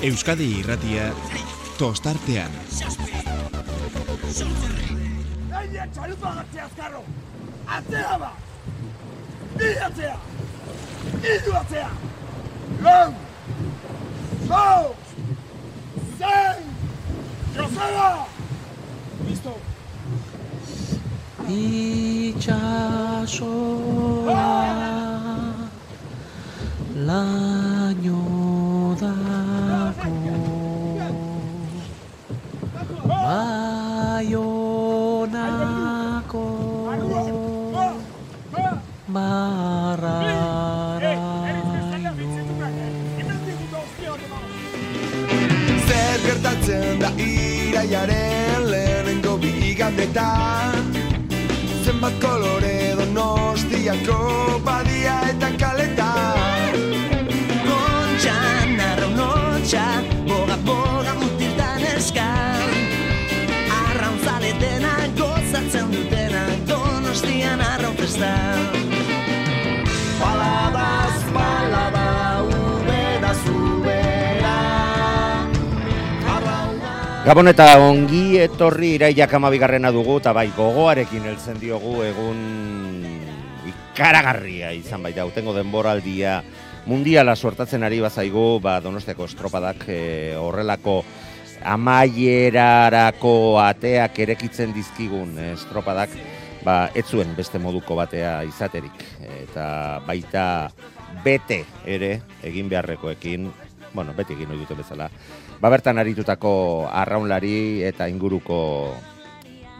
Euskadi irratia tostartean. Gaina txalupa gatzea azkarro! Atzea ba! Bi atzea! Idu atzea! Lau! Zau! Zein! Joseba! Listo! Itxasoa laino Baionako barraraino Zer gertatzen da iraiaren lehenengo bigandetan Zenbat kolore donostiako badia eta kaletan? Kontxan, arraunotxa, festan Paladaz, palada, ubeda, zubera Gabon eta ongi etorri iraiak amabigarrena dugu, eta bai gogoarekin heltzen diogu egun ikaragarria izan baita, utengo denboraldia mundiala suertatzen ari bazaigu, ba, donostiako estropadak e, horrelako amaierarako ateak erekitzen dizkigun estropadak, ba, ez zuen beste moduko batea izaterik. Eta baita bete ere egin beharrekoekin, bueno, beti egin dute bezala, ba bertan aritutako arraunlari eta inguruko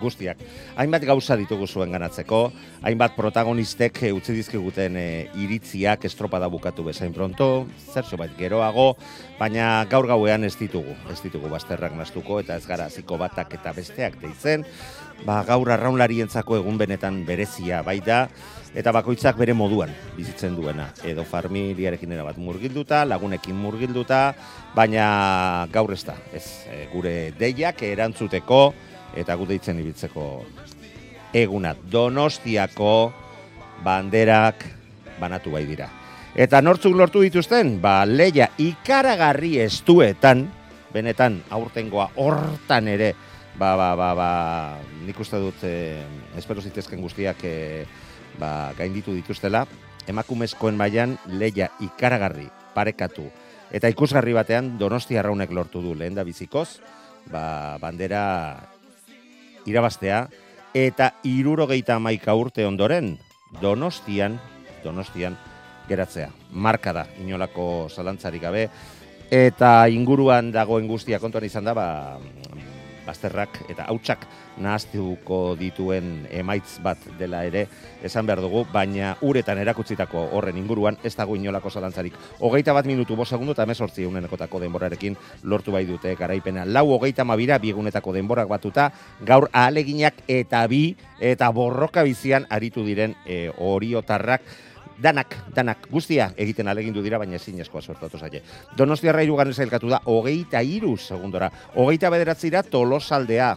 guztiak. Hainbat gauza ditugu zuen ganatzeko, hainbat protagonistek utzi dizkiguten e, iritziak estropada bukatu bezain pronto, zer bait geroago, baina gaur gauean ez ditugu, ez ditugu bazterrak nastuko eta ez gara hasiko batak eta besteak deitzen, ba gaur arraunlarientzako egun benetan berezia baita, eta bakoitzak bere moduan bizitzen duena. Edo familiarekin bat murgilduta, lagunekin murgilduta, baina gaur ez da, ez, e, gure deiak erantzuteko eta gu deitzen ibiltzeko eguna. Donostiako banderak banatu bai dira. Eta nortzuk lortu dituzten, ba, leia ikaragarri estuetan, benetan aurtengoa hortan ere, ba, ba, ba, ba, nik uste dut, eh, espero zitezken guztiak eh, ba, gainditu dituztela, emakumezkoen mailan leia ikaragarri parekatu. Eta ikusgarri batean Donosti Arraunek lortu du lehen da bizikoz, ba, bandera irabaztea, eta irurogeita amaika urte ondoren, Donostian, Donostian, geratzea. Marka da, inolako zalantzarik gabe, eta inguruan dagoen guztia kontuan izan da, ba, bazterrak eta hautsak nahaztuko dituen emaitz bat dela ere esan behar dugu, baina uretan erakutzitako horren inguruan ez dago inolako zalantzarik. Hogeita bat minutu, bo segundu eta mesortzi egunenekotako denborarekin lortu bai dute garaipena. Lau hogeita mabira biegunetako denborak batuta, gaur ahaleginak eta bi eta borroka bizian aritu diren e, oriotarrak danak, danak, guztia egiten alegindu dira, baina ezin eskoa sortatu zaie. Donostiarra irugarren zailkatu da, hogeita iru segundora, hogeita bederatzira tolosaldea,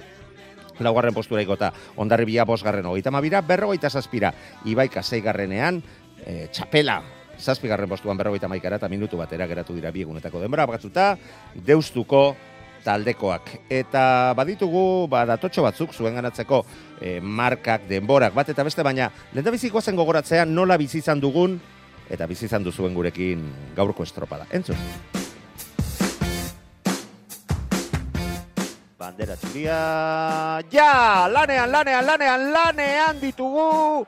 laugarren postura igota, ondarribia bosgarren hogeita mabira, berrogeita zazpira, ibaika zeigarrenean, e, txapela, zazpigarren postuan berrogeita maikara eta minutu batera geratu dira biegunetako denbora batzuta, deustuko taldekoak. Eta baditugu, ba, datotxo batzuk zuen ganatzeko e, markak, denborak, bat eta beste, baina lehen bizikoa zen gogoratzean nola bizi izan dugun, eta bizi izan duzuen gurekin gaurko estropada. Entzun. Bandera txuria, ja, lanean, lanean, lanean, lanean ditugu,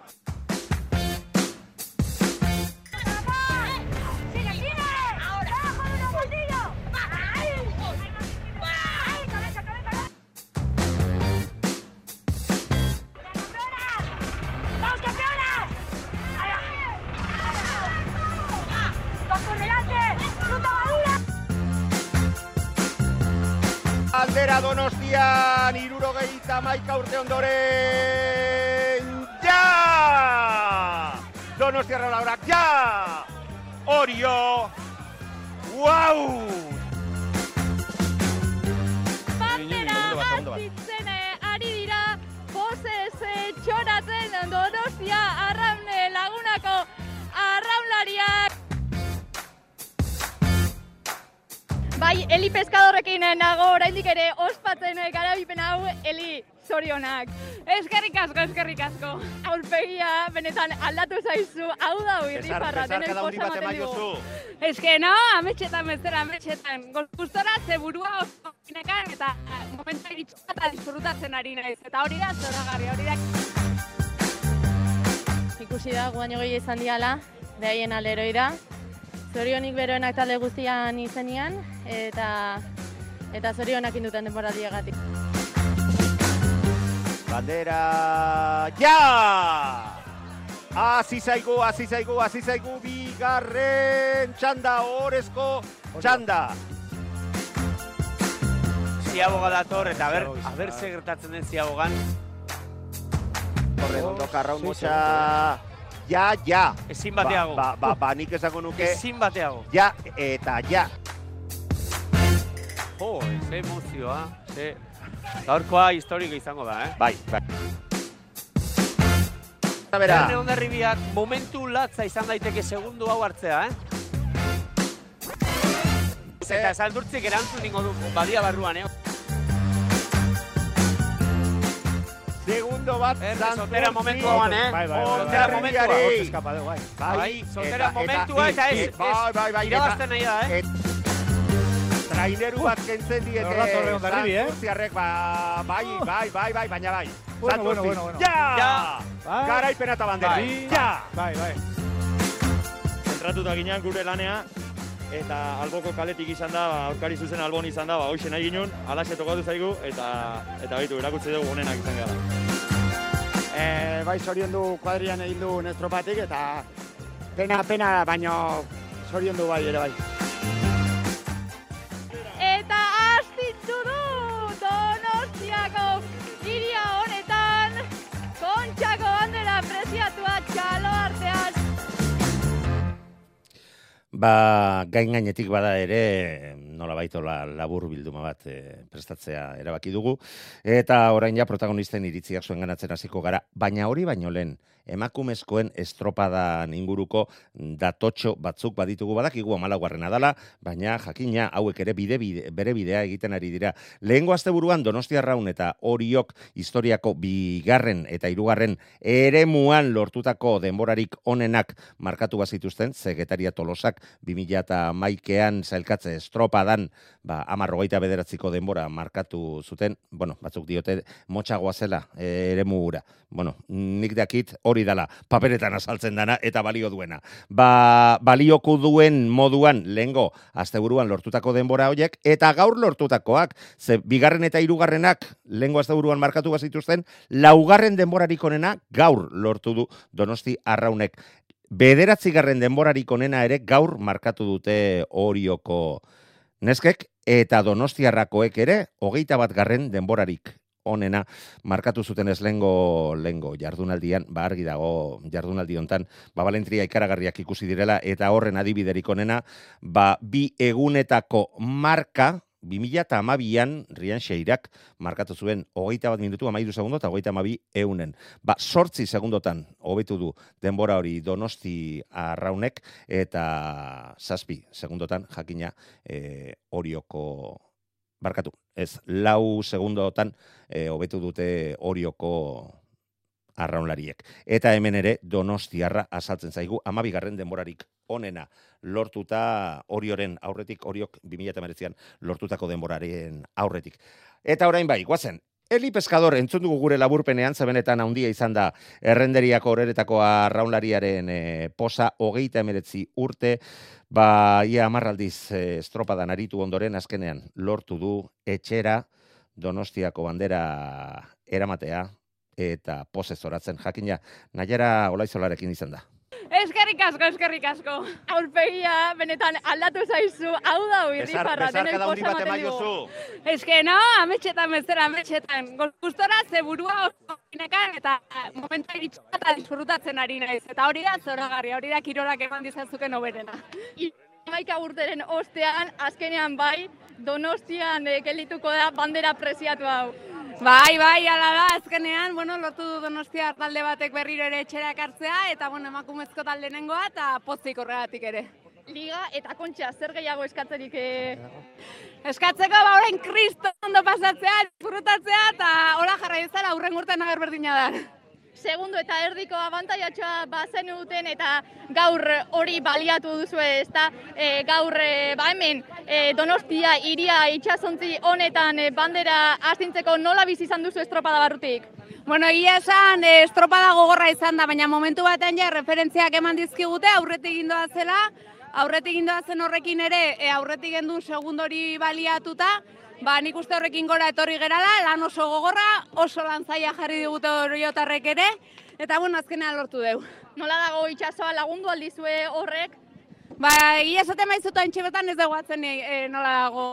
Aldera Donostian irurogeita maika urte ondoren ja! Donostiarra laurak ja! Orio! Wow! Bai, Eli Pescadorrekin eh, nago oraindik ere ospatzen garabipen hau, Eli, zorionak. Eskerrik asko, eskerrik asko. Aurpegia, benetan aldatu zaizu, hau da irrifarra, denoi posa ematen digu. Ez que no, ametxetan bezera, ametxetan. Gustora ze burua oso ginekan eta momentu iritsu eta disfrutatzen ari naiz. Eta hori da zoragarri, hori da. Ikusi da, guaino gehi izan diala, behaien aleroi da. Zorionik beroenak talde guztian izenian, eta eta zorionak induten denboraldiagatik. Bandera, ja! Hasi zaigu, hasi zaigu, hasi zaigu bigarren txanda, orezko txanda. Ziaboga dator, eta ber, aber ze gertatzen den ziabogan. Horre, ondo karraun motxa. Ja, ja. Ezin bateago. Ba, ba, ba, nik esango nuke. Ezin bateago. Ja, eta ja. Jo, ze emozioa, ze... Gaurkoa historiko izango da, eh? Bai, bai. Eta bera. Erne ondarribiak momentu latza izan daiteke segundu hau hartzea, eh? Eta saldurtzik erantzun ningo du badia barruan, eh? Segundo bat, Erne, soltera momentu hauan, eh? Bai, bai, bai. Soltera momentua. Hortz eskapa dugu, bai. Bai, soltera momentua eta ez, Bai, bai, bai. irabazten nahi da, eh? Traineru bat kentzen diete. Leon Darribi, eh? Santurtziarrek, ba, bai, bai, bai, bai, baina bai. Bueno, bueno, bueno, bueno. Ja! Ja! Bai. Garaipena eta bandera. Bai. Ja! Bai, bai. Entratuta ginean gure lanean, eta alboko kaletik izan da, aurkari zuzen albon izan da, ba, hoxe nahi ginen, alaxe tokatu zaigu, eta eta baitu, erakutsi dugu honenak izan gara. E, bai zorion du kuadrian egin du nestropatik eta pena, pena, baino zorion du bai ere bai. Ba, gain gainetik bada ere, nola baitola labur bilduma bat e, prestatzea erabaki dugu. Eta orain ja protagonisten iritziak zuen ganatzen hasiko gara. Baina hori baino lehen, emakumezkoen estropadan inguruko datotxo batzuk baditugu badakigu amalaguarrena dala, baina jakina hauek ere bide, bide bere bidea egiten ari dira. Lehengo asteburuan Donostia Raun eta Oriok historiako bigarren eta hirugarren eremuan lortutako denborarik onenak markatu bazituzten, Zegetaria Tolosak 2000 eta maikean estropadan, ba, amarrogeita bederatziko denbora markatu zuten, bueno, batzuk diote motxagoa zela e, eremu ura. Bueno, nik dakit hori dala, paperetan azaltzen dana eta balio duena. Ba, balioko duen moduan lehengo asteburuan lortutako denbora horiek eta gaur lortutakoak, ze bigarren eta hirugarrenak lehengo asteburuan markatu bazituzten, laugarren denborarik onena gaur lortu du Donosti Arraunek. Bederatzigarren denborarik onena ere gaur markatu dute Orioko neskek eta Donostiarrakoek ere hogeita bat garren denborarik onena markatu zuten ez lengo, lengo jardunaldian, ba argi dago jardunaldi hontan, ba balentria ikaragarriak ikusi direla eta horren adibiderik onena, ba bi egunetako marka 2000 eta amabian Rian Xeirak markatu zuen hogeita bat minutu, amairu segundo eta hogeita amabi eunen. Ba, sortzi segundotan hobetu du denbora hori donosti arraunek eta zazpi segundotan jakina e, orioko barkatu. Ez, lau segundotan e, hobetu dute orioko arraunlariek. Eta hemen ere Donostiarra azaltzen zaigu amabigarren denborarik onena lortuta orioren aurretik, oriok 2008an lortutako denboraren aurretik. Eta orain bai, guazen, Eli Pescador entzun dugu gure laburpenean, zebenetan handia izan da errenderiako horeretako arraunlariaren e, posa hogeita emeretzi urte, ba, ia amarraldiz e, estropadan aritu ondoren azkenean lortu du etxera Donostiako bandera eramatea eta pose zoratzen jakina Naiara Olaizolarekin izan da. Eskerrik asko, eskerrik asko. Aurpegia, benetan aldatu zaizu, hau da irrifarra, denoi posa ematen digu. Ez que no, ametxetan bezera, ametxetan. Gustora ze burua oso ginekan eta momentu iritsu eta disfrutatzen ari naiz. Eta hori da zoragarri, hori da kirolak eman dizazuken oberena. Maika urteren ostean, azkenean bai, donostian eh, gelituko da bandera preziatu hau. Bai, bai, ala da, azkenean, bueno, lotu du donostia talde batek berriro ere etxera ekartzea, eta, bueno, emakumezko talde nengoa, eta pozik horregatik ere. Liga eta kontxa, zer gehiago eskatzerik eh? Eskatzeko ba orain kristo ondo pasatzea, disfrutatzea eta hola jarrai ezala aurren urtean ager berdina da. Segundo eta erdiko abantaiatxoa bazen duten eta gaur hori baliatu duzu ezta? E, gaur e, ba hemen e, Donostia iria itsasontzi honetan e, bandera astintzeko nola bizi izan duzu estropada barrutik? Bueno, egia esan, e, estropada gogorra izan da, baina momentu batean ja referentziak eman dizkigute aurretik gindoa zela, aurretik gindoa zen horrekin ere, e, aurretik gendun segundori baliatuta, ba nik uste horrekin gora etorri gerala, lan oso gogorra, oso lan zaila jarri digute oriotarrek ere, eta bueno, azkenean lortu deu. Nola dago itsasoa lagundu aldizue horrek? Ba, egia esaten maizutu haintxe betan ez dugu atzen e, nola dago.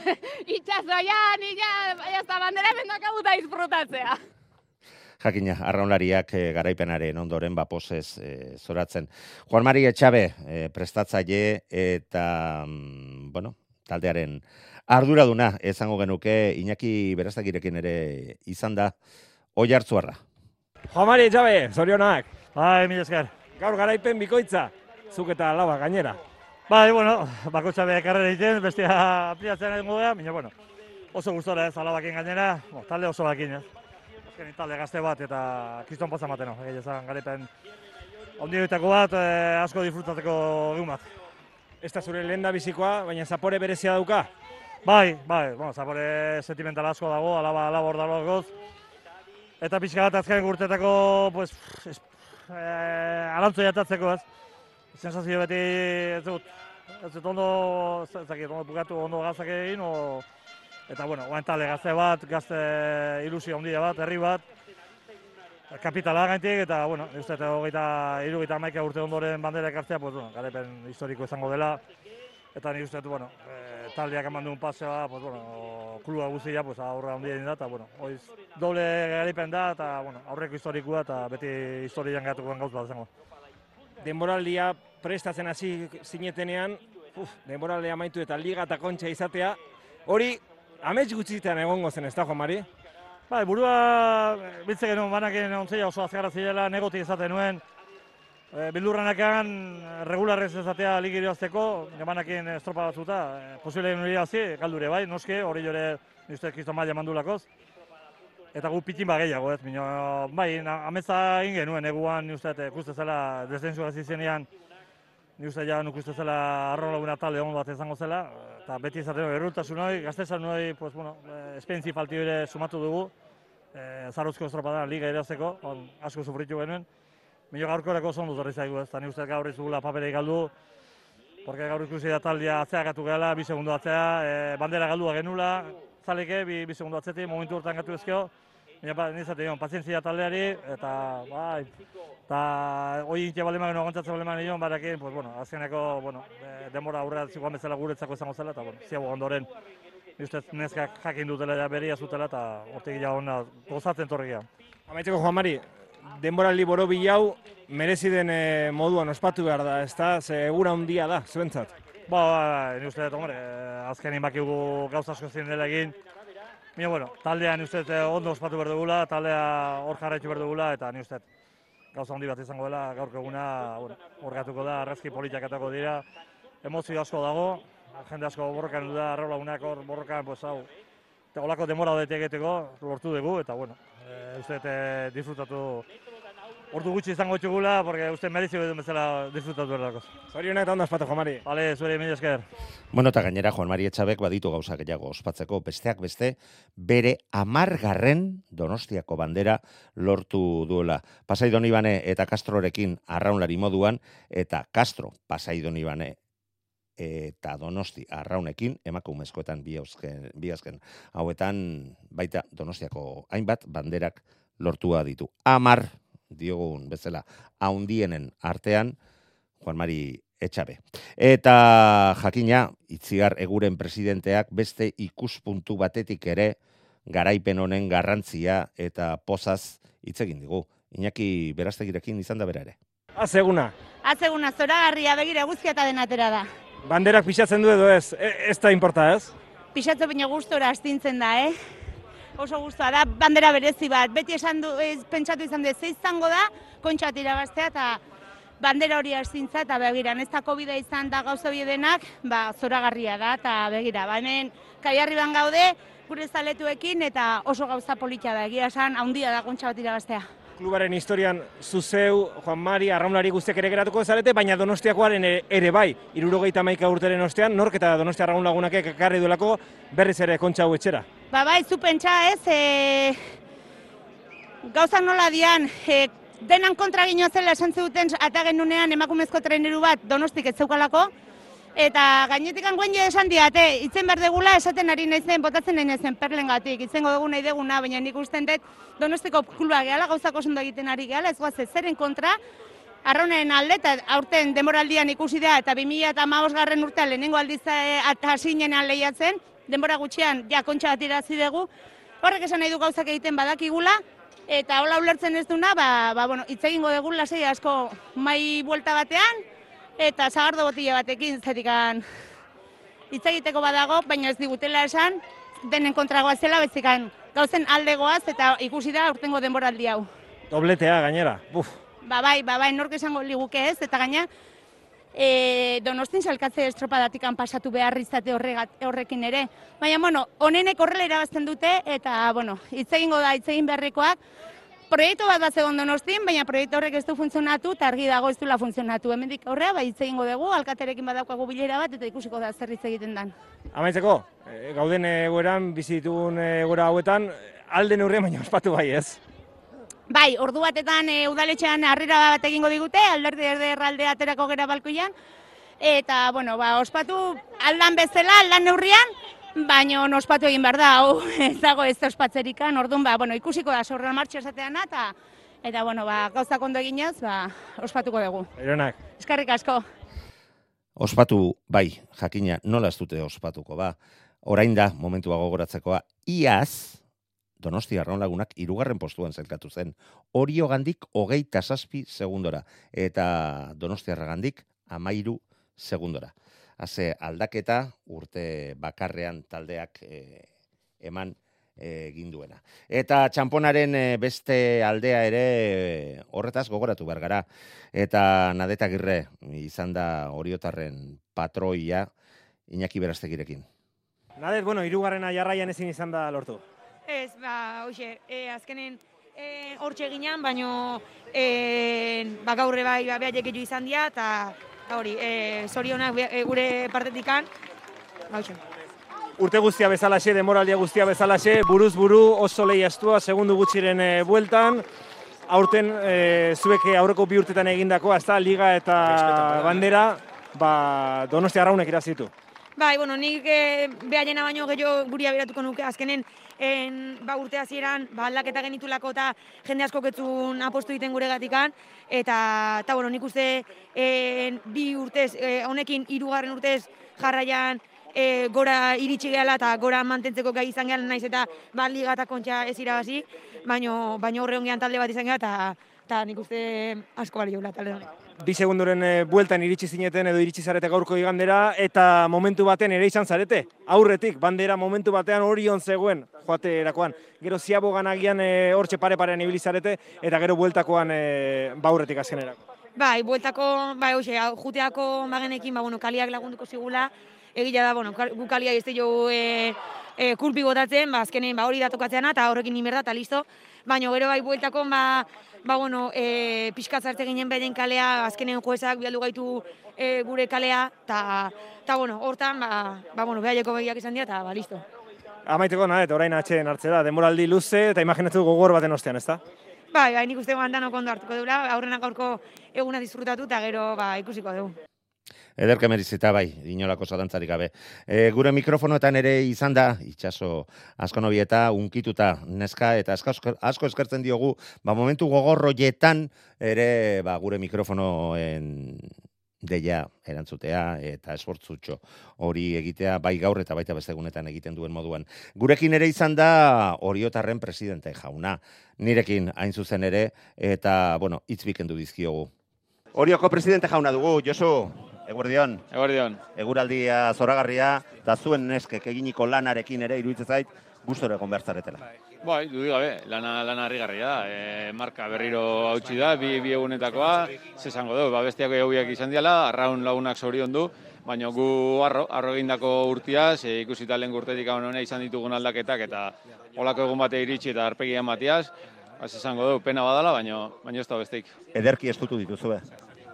Itxasoa, ja, ni ja, ja, eta bandera mendakagu da disfrutatzea. Jakina, arraunlariak e, garaipenaren ondoren bapozez e, zoratzen. Juan Mari Etxabe, e, prestatzaile eta, mm, bueno, taldearen arduraduna, esango genuke, Iñaki Berastakirekin ere izan da, oi hartzuarra. Juan Mari Etxabe, zorionak. Bai, mila esker. Gaur garaipen bikoitza, zuk eta laba gainera. Bai, bueno, bakotxa behar karrera egiten, bestia apliatzen egingo gara, baina, bueno, oso gustora ez, alabakin gainera, bo, talde oso bakin ez. Azken talde gazte bat eta kriston poza mateno, egia esan garaipen ondioetako bat, eh, asko disfrutatzeko egun bat. Ez da zure lehen da bizikoa, baina zapore berezia dauka. Bai, bai, bueno, zapore sentimental asko dago, alaba labor dago Eta pixka bat azken urtetako, pues, es, eh, alantzo jatatzeko ez. Sensazio beti ez dut, ez dut ondo, ez dakit, ondo bukatu ondo gazak egin, o, eta bueno, oain tale gazte bat, gazte ilusio handia bat, herri bat, kapitala gaintik, eta bueno, ez dut, hogeita, irugeita maika urte ondoren bandera ekartzea, pues, bueno, garepen historiko izango dela, eta ni uste bueno, e, taldeak eman duen pasea, pues, bueno, klua guztia, pues, aurre handia da, eta, bueno, oiz, doble garipen da, eta, bueno, aurreko historikoa, eta beti historian gatukoen gauz bat izango. Denboraldia prestatzen hasi zinetenean, uf, denboraldia amaitu eta liga eta kontxa izatea, hori amets gutxitan egongo zen, ez da, Juan Mari? Bai, burua biltze genuen banaken ontzia oso azkarra zirela, negoti izaten nuen, e, bildurranakan regularrez ezatea ligiri azteko, banakin estropa batzuta, e, posible genuen irazi, galdure bai, noske, hori jore nizte kristo maila mandulakoz. Eta gu pitin bat gehiago, ez, bino, bai, ametza egin genuen, eguan, ni uste, ikuste zela, desdenzu gazizenean, ni uste ja, nuk uste zela arro laguna talde hon bat izango zela, eta beti izaten errutasun hori, gaztezan hori, pues, bueno, espentzi falti ere sumatu dugu, e, zaruzko estropada liga irazeko, on, asko sufritu genuen, Milo gaurko erako oso ondo zaigu ez, ni uste gaur izugula paperei galdu, porque gaur ikusi da taldea atzea gatu gehala, bi segundu atzea, e, bandera galdua genula, zaleke, bi, bi segundu atzetik, momentu hortan gatu ezkeo, Baina, ba, nizate, dion, pazientzia taldeari, eta, bai, eta, hoi intia balema genuen aguantatzen balema nion, barakin, pues, bueno, azkeneko, bueno, e, denbora aurrera zikoan bezala guretzako izango zela, eta, bueno, ziago ondoren, ustez, neskak jakin dutela ja beria zutela, eta hortik ja hona gozatzen torregia. Amaitzeko, Juan Mari, denbora liboro bilau, merezi den e, moduan ospatu behar da, ez da, ze egura handia da, zuentzat? Ba, ba, ni uste, hombre, azkenin bakigu gauza asko zin dela egin, Mira, bueno, taldea ni uste ondo ospatu behar dugula, taldea hor jarraitu behar dugula, eta ni uste gauza handi bat izango dela, gaurko eguna, bueno, horgatuko da, arrezki politiak atako dira, emozio asko dago, jende asko borrokan du da, arrola unak hor borrokan, pues hau, eta holako demora dut egiteko, lortu dugu, eta bueno, e, uste e, disfrutatu Ordu gutxi izango txugula, porque uste merezi edo bezala disfrutatu behar dago. Zorionak eta ondo espatu, Juan Mari. Vale, zure, mila esker. Bueno, eta gainera, Juan Mari Etxabek baditu gauza gehiago ospatzeko, besteak beste, bere amargarren donostiako bandera lortu duela. Pasai Donibane eta Castrorekin arraunlari moduan, eta Castro, Pasai Donibane eta Donosti arraunekin, emakumezkoetan bi, ausken, bi azken hauetan, baita Donostiako hainbat banderak lortua ditu. Amar diogun bezala haundienen artean Juan Mari Etxabe. Eta jakina, itziar eguren presidenteak beste ikuspuntu batetik ere garaipen honen garrantzia eta pozaz hitz egin digu. Iñaki berastegirekin izan da bera ere. Azeguna. Azeguna, zoragarria begira guzkia eta denatera da. Banderak pixatzen du edo ez, e, ez da importa ez? Pixatzen baina gustora astintzen da, eh? oso guztua da, bandera berezi bat, beti esan du, ez, pentsatu izan du, ze izango da, kontxat irabaztea, eta bandera hori astintza eta begira, ez da covid izan da gauza hori denak, ba, zoragarria da eta begira, ba, hemen kaiarriban gaude, gure zaletuekin eta oso gauza polita da, egia esan, handia da gontxa bat iragaztea. Klubaren historian zuzeu, Juan Mari, arraunlari guztiak ere geratuko zarete, baina Donostiakoaren ere, ere bai, irurogeita maika urteren ostean, nork eta Donostia arraun lagunak ekarri duelako berriz ere kontxa etxera. Ba, bai, zu pentsa ez, e, gauza nola dian, e, denan kontra gino zela esan zuten ata genunean emakumezko treneru bat donostik ez zeukalako, eta gainetik anguen jo esan diate, itzen behar degula esaten ari naizen, botatzen nahi naizen perlengatik, itzengo dugu nahi deguna, baina nik usten dut donostiko kluba gehala, gauzak oso ondo egiten ari gehala, ez guaz ez zeren kontra, Arronen alde, eta aurten demoraldian ikusi da, eta 2000 eta garren urtean lehenengo aldiz eh, hasinean lehiatzen, denbora gutxian ja kontxa bat irazi dugu, horrek esan nahi du gauzak egiten badakigula, eta hola ulertzen ez duna, ba, ba, bueno, hitz egingo dugu lasei asko mai buelta batean, eta zagardo botila batekin zerikan hitz egiteko badago, baina ez digutela esan, denen kontragoa zela, bezikan gauzen aldegoaz, eta ikusi da urtengo denboraldi hau. Dobletea gainera, buf. Ba bai, ba bai, nork esango liguke ez, eta gaina, e, donostin salkatze estropadatik pasatu behar izate horregat, horrekin ere. Baina, bueno, honenek horrela irabazten dute, eta, bueno, hitz egingo da, hitz egin beharrekoak, Proiektu bat bat zegoen donostin, baina proiektu horrek ez du funtzionatu, eta argi dago ez duela funtzionatu. Hemendik aurrea, ba, hitz egingo dugu, alkaterekin badaukagu bilera bat, eta ikusiko da zer hitz egiten dan. Amaitzeko, eh, gauden egoeran, bizi ditugun egoera hauetan, alde neurrian baina ospatu bai ez. Bai, ordu batetan e, udaletxean harrera bat egingo digute, alderdi erde alde aterako gera balkoian, eta, bueno, ba, ospatu aldan bezala, aldan neurrian, baina ospatu egin behar da, hau ez dago ez da ospatzerikan, orduan, ba, bueno, ikusiko da sorra martxa esatean eta, eta, bueno, ba, gauzak ondo eginez, ba, ospatuko dugu. Eronak. Eskarrik asko. Ospatu, bai, jakina, nola ez dute ospatuko, ba. Orain da, momentua gogoratzekoa, iaz, Donostia arraun lagunak irugarren postuan zelkatu zen. Orio gandik hogeita saspi segundora. Eta Donostia gandik amairu segundora. Haze aldaketa urte bakarrean taldeak eh, eman eh, egin duena. Eta txamponaren eh, beste aldea ere eh, horretaz gogoratu behar gara. Eta nadeta girre izan da oriotarren patroia Iñaki Berastegirekin. Nadet, bueno, irugarrena jarraian ezin izan da lortu. Ez, ba, hoxe, e, azkenen e, hortxe ginean, baino e, ba, gaurre bai ba, behaiek jo izan dira, eta hori, e, zorionak be- e, gure partetikan, ba, hoxe. Urte guztia bezalaxe, demoraldia guztia bezalaxe, buruz buru oso lehiastua, segundu gutxiren e, bueltan, aurten e, zuek aurreko bi urtetan egindakoa, ezta liga eta bandera, ba, donostia arraunek irazitu. Bai, bueno, nik e, behaiena baino gehiago guri abiratuko nuke, azkenen en, ba, urte hasieran ba, aldaketa genitulako eta jende asko ketzun apostu egiten gure gatikan, eta, eta bueno, nik uste en, bi urtez, e, honekin hirugarren urtez jarraian e, gora iritsi gehala eta gora mantentzeko gai izan gehala naiz eta ba, liga eta kontxa ez irabazi, baino, baino horre talde bat izan gehala eta, eta nik uste asko bali jola talde honek. Bi segunduren e, bueltan iritsi zineten edo iritsi zarete gaurko igandera, eta momentu baten ere izan zarete. Aurretik, bandera momentu batean orion zegoen, joate erakoan. Gero ziabogan agian e, hortxe pare-parean ibili zarete, eta gero bueltakoan e, baurretik azkenerako. Bai, bueltako, bai, hoxe, juteako bagenekin, ba, bueno, kaliak lagunduko zigula, egia da, bueno, gu kalia ez jo e, e, kulpi botatzen, ba, azkenen, ba, hori da tokatzeana, eta horrekin nimerda, eta listo. Baina gero bai bueltako, ba, ba, bueno, e, pixkat zarte ginen beren kalea, azkenen juezak bialdu gaitu e, gure kalea, eta, eta, bueno, hortan, ba, ba, bueno, behaieko begiak izan dira, eta, ba, listo. Amaiteko nahet, orain atxeen hartzera, demoraldi luze, eta imaginatu gogor baten ostean, ezta? Bai, bai, nik uste gandan ondo hartuko dula, aurrenak gaurko eguna disfrutatu, eta gero, ba, ikusiko dugu. Ederke merizita bai, inolako zalantzarik gabe. E, gure mikrofonoetan ere izan da, itxaso asko nobieta, unkituta neska, eta asko, asko eskertzen diogu, ba, momentu gogorroietan ere ba, gure mikrofonoen deia erantzutea eta esfortzutxo hori egitea bai gaur eta baita beste egunetan egiten duen moduan. Gurekin ere izan da Oriotarren presidente jauna, nirekin hain zuzen ere eta bueno, hitz bikendu dizkiogu. Orioko presidente jauna dugu, Josu, eguerdion. Eguerdion. Eguraldia zoragarria, eta zuen neskek eginiko lanarekin ere iruditzen zait, gustora egon behar zaretela. Bai, dudik gabe, lana, lana harrigarria da. E, marka berriro hautsi da, bi, bi egunetakoa, ze esango du, ba, bestiak egubiak izan diala, arraun lagunak zorion du, baina gu arro, arro egindako urtiaz, e, ikusita lehen urtetik hau izan ditugun aldaketak, eta olako egun bate iritsi eta arpegia matiaz, ba, ze esango du, pena badala, baina, baina ez da besteik. Ederki estutu dituzue.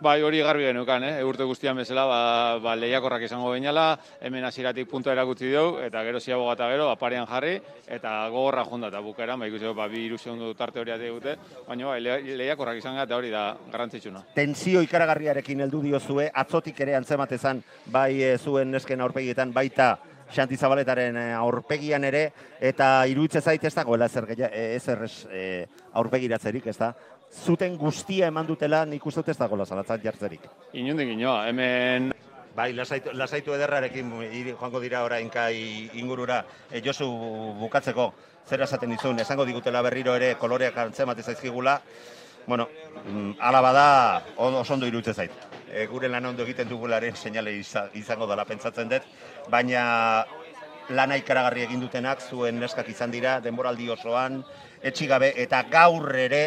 Bai, hori garbi genukan, eh? urte guztian bezala, ba, ba, lehiakorrak izango bainala, hemen hasieratik puntua erakutsi dugu, eta gero ziago gata gero, aparean jarri, eta gogorra jonda eta bukaeran, ba, ikusi, ba, bi iru segundu tarte hori dute, baina bai, le- lehiakorrak izan eta hori da garrantzitsuna. Tensio ikaragarriarekin heldu diozue, atzotik ere antzematezan, bai e, zuen nesken aurpegietan, baita Xanti Zabaletaren e, aurpegian ere, eta iruditze zait ez dagoela ezer, gehi- e, ezer ez, e, aurpegiratzerik, ez da? Zuten guztia eman dutela, nik uste dut ez dagoela zalatzat jartzerik. Inundik inoa, hemen... Bai, lasaitu, lasaitu ederrarekin joango dira orain kai ingurura. E, Josu bukatzeko, zer esaten dizun, esango digutela berriro ere koloreak antzemate zaizkigula. Bueno, mm, ala bada, oso ondo iruditzen zait. E, gure lan ondo egiten dugularen seinale iza- izango dela pentsatzen dut, baina lana ikaragarri egin dutenak zuen neskak izan dira denboraldi osoan, etxigabe eta gaur ere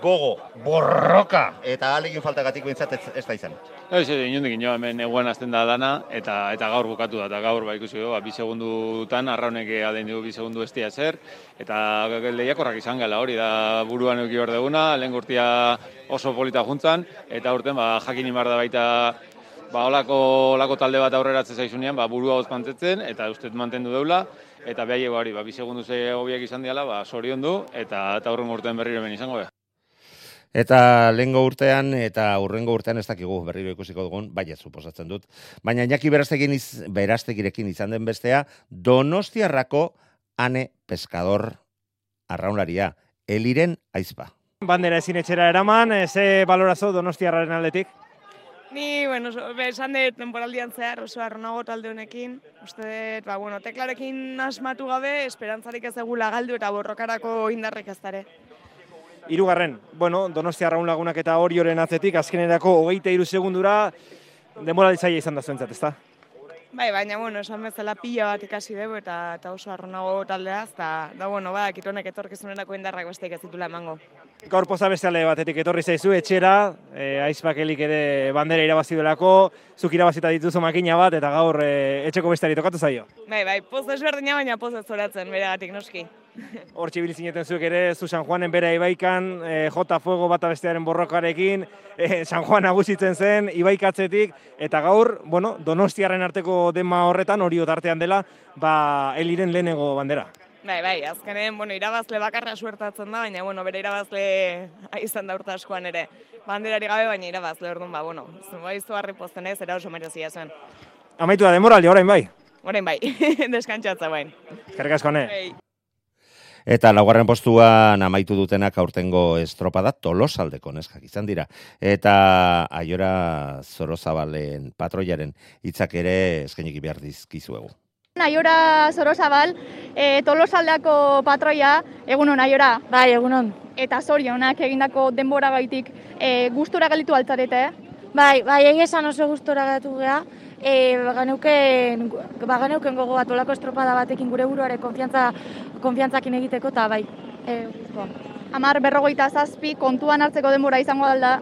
gogo, borroka eta alegin faltagatik behintzat ez, ez da izan. Ez, ez, inundik inoa, hemen eguan azten da dana, eta eta gaur bukatu da, eta gaur ba ikusi ba, bi segundutan, arraunek aden dugu bi segundu estia zer, eta lehiakorrak izan gala hori da buruan euki hor deguna, lehen gurtia oso polita juntzan, eta urten ba, jakin imar da baita ba, olako, olako talde bat aurreratzen zaizunean, ba, burua hoz mantetzen, eta ustez mantendu deula, eta behai hori, ba, bi segundu ze hobiak izan diala, ba, sorion du, eta eta urtean berriro hemen izango da. Eta lehengo urtean eta urrengo urtean ez dakigu berriro ikusiko dugun, baiet suposatzen dut. Baina Iñaki Berastekin iz, Berastegirekin izan den bestea, Donostiarrako ane pescador arraunlaria, Eliren Aizpa. Bandera ezin etxera eraman, eh, ze balorazo donostiarraren aldetik? Ni, bueno, esan dut temporaldian zehar oso arronago talde honekin. Uste dut, ba, bueno, teklarekin asmatu gabe, esperantzarik ez egula galdu eta borrokarako indarrek ez dare. Hirugarren, bueno, Donostia Arraun lagunak eta Orioren atzetik azkenerako hogeita hiru segundura denbora zaila izan da zuentzat, ezta? Bai, baina, bueno, esan bezala pila bat ikasi dugu eta, eta oso arronago taldeaz, eta, da, bueno, ba, kitonek etorkizunerako indarrak besteik ez ditula emango. Gaur poza beste alde batetik etorri zaizu etxera, e, aizpakelik ere bandera irabazi duelako, zuk irabazita dituzu makina bat eta gaur e, etxeko besteari tokatu zaio. Bai, bai, poz desberdina, baina poz ez zoratzen, beregatik noski. Hor txibil zineten zuek ere, zu San Juanen bera ibaikan, e, Jota Fuego bata bestearen borrokarekin, e, San Juan nagusitzen zen, ibaikatzetik, eta gaur, bueno, donostiarren arteko dema horretan, hori tartean dela, ba, eliren lehenengo bandera. Bai, bai, azkenen, bueno, irabazle bakarra suertatzen da, baina, bueno, bere irabazle izan da urte askoan ere. Banderari gabe, baina irabazle, orduan, ba, bueno, bai zuharri pozten ez, era oso merezia zen. Amaitu da demoraldi, orain bai. Orain bai, deskantxatza bain. Eskerrik asko, ne? Bai. Eta laugarren postuan amaitu dutenak aurtengo estropada tolosaldeko neskak izan dira. Eta aiora zorozabalen patroiaren hitzak ere eskenik behar dizkizuegu. Aiora Zorozabal, e, Tolosaldeako patroia, egunon Aiora. Bai, egunon. Eta zorionak egindako denbora gaitik e, gustura galitu altzarete. Bai, bai, egia esan oso gustora gatu gea. E, baganeuken, baganeuken gogo bat olako estropada batekin gure buruare konfiantza, konfiantzakin egiteko, eta bai. E, guztua. Amar berrogeita zazpi kontuan hartzeko denbora izango alda.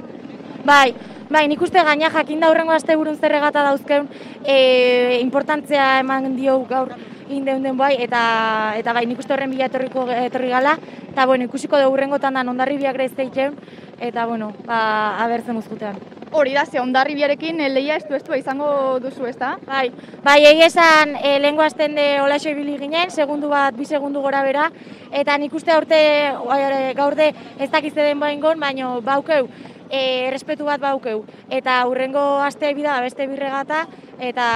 Bai, bai, nik uste gaina jakin da hurrengo aste burun zer regata dauzkeun, e, importantzia eman dio gaur egin den bai, eta, eta bai, nik uste horren bila etorriko, etorri gala, eta bueno, ikusiko da hurrengotan da ondarri biak greizteitxeun, eta bueno, ba, abertzen uzkutean. Hori da, ze ondarri biarekin lehia estu estua izango duzu, ezta? Bai, bai, egia esan e, lehengo azten de olaxo ibili ginen, segundu bat, bi segundu gora bera, eta nik uste aurte e, gaur de ez dakizte den baingon, baino baukeu, e, errespetu bat baukeu. Eta hurrengo aste bida da beste birregata, eta,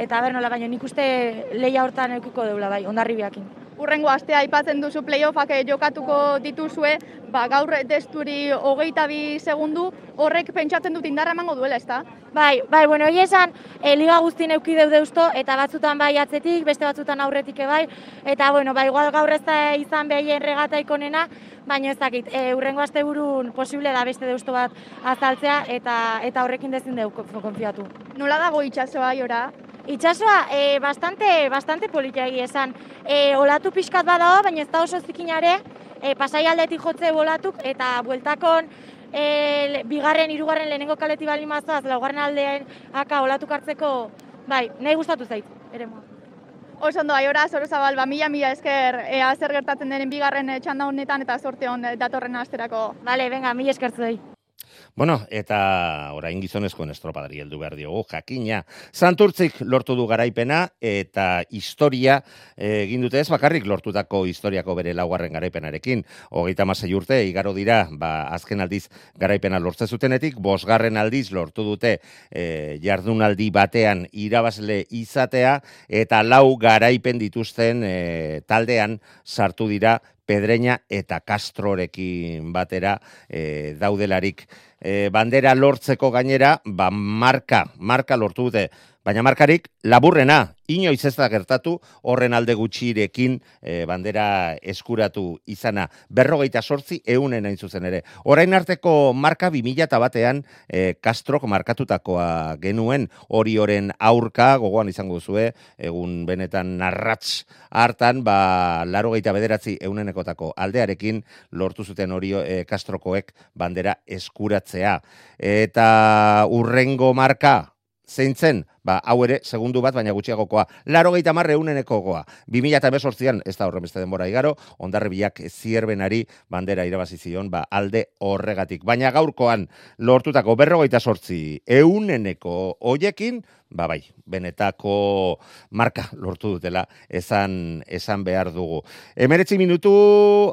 eta ber nola, baino nik uste leia hortan eukiko deula, bai, ondarri biakin. Urrengo astea aipatzen duzu playoffak eh, jokatuko dituzue, ba, gaur desturi hogeita bi segundu, horrek pentsatzen dut indarra emango duela, ezta? Bai, bai, bueno, egia esan, e, liga guztien euki deu deusto, eta batzutan bai atzetik, beste batzutan aurretik bai, eta bueno, bai, igual gaur ez da izan behaien regata ikonena, baina ez dakit, e, urrengo asteburun posible da beste deusto bat azaltzea, eta eta horrekin dezin deu konfiatu. Nola dago itxasoa, Aiora? Itxasoa, e, bastante, bastante politiagi esan. E, olatu pixkat badago, baina ez da oso zikinare, e, pasai aldetik jotze bolatuk, eta bueltakon e, bigarren, hirugarren lehenengo kaleti bali mazaz, laugarren aldean aka olatuk hartzeko, bai, nahi gustatu zait, ere Oso ondo, aiora, zoro zabal, ba, mila, mila esker, ea zer gertatzen denen bigarren eh, txanda honetan eta sorte hon eh, datorren asterako. Vale, venga, mila eskertzu dai. Bueno, eta orain gizonezkoen estropadari heldu behar diogu, jakina. Santurtzik lortu du garaipena eta historia eh, egin dute ez bakarrik lortutako historiako bere laugarren garaipenarekin. Hogeita masai urte, igaro dira, ba, azken aldiz garaipena lortze zutenetik, bosgarren aldiz lortu dute eh, jardunaldi batean irabazle izatea eta lau garaipen dituzten eh, taldean sartu dira Pedreña eta Castrorekin batera e, daudelarik. E, bandera lortzeko gainera, ba, marka, marka lortu dute. Baina markarik laburrena, inoiz ez da gertatu horren alde gutxirekin e, bandera eskuratu izana. Berrogeita sortzi eunen hain zuzen ere. Orain arteko marka 2000 eta batean e, Castrok markatutakoa genuen hori oren aurka, gogoan izango zue, egun benetan narratz hartan, ba, laro bederatzi eunenekotako aldearekin lortu zuten hori e, Castrokoek bandera eskuratzea. Eta urrengo marka, zein zen, ba, hau ere, segundu bat, baina gutxiagokoa. Laro gehieta marre unenekoa. 2000 eta besortzian, ez da horren beste denbora igaro, ondarribiak zierbenari bandera irabazi zion, ba, alde horregatik. Baina gaurkoan, lortutako berrogeita sortzi euneneko hoiekin, ba bai, benetako marka lortu dutela esan, esan behar dugu. Emeretzi minutu,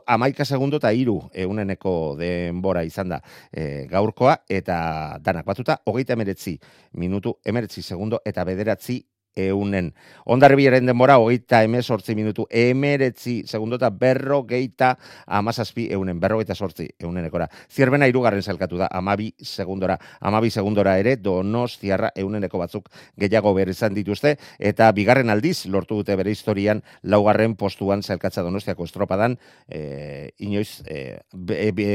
amaika segundo eta iru euneneko denbora izan da e, gaurkoa, eta danak batuta, hogeita emeretzi minutu, emeretzi segundo eta bederatzi eunen. Ondarribiaren denbora, hogeita emezortzi minutu, emeretzi segundo eta berro geita amazazpi eunen, berro geita sortzi eunenekora. Zierbena irugarren zelkatu da, amabi segundora. Amabi segundora ere, donostiarra euneneko batzuk gehiago behar izan dituzte, eta bigarren aldiz lortu dute bere historian laugarren postuan zelkatza donostiako estropadan, e, inoiz, e, be, be,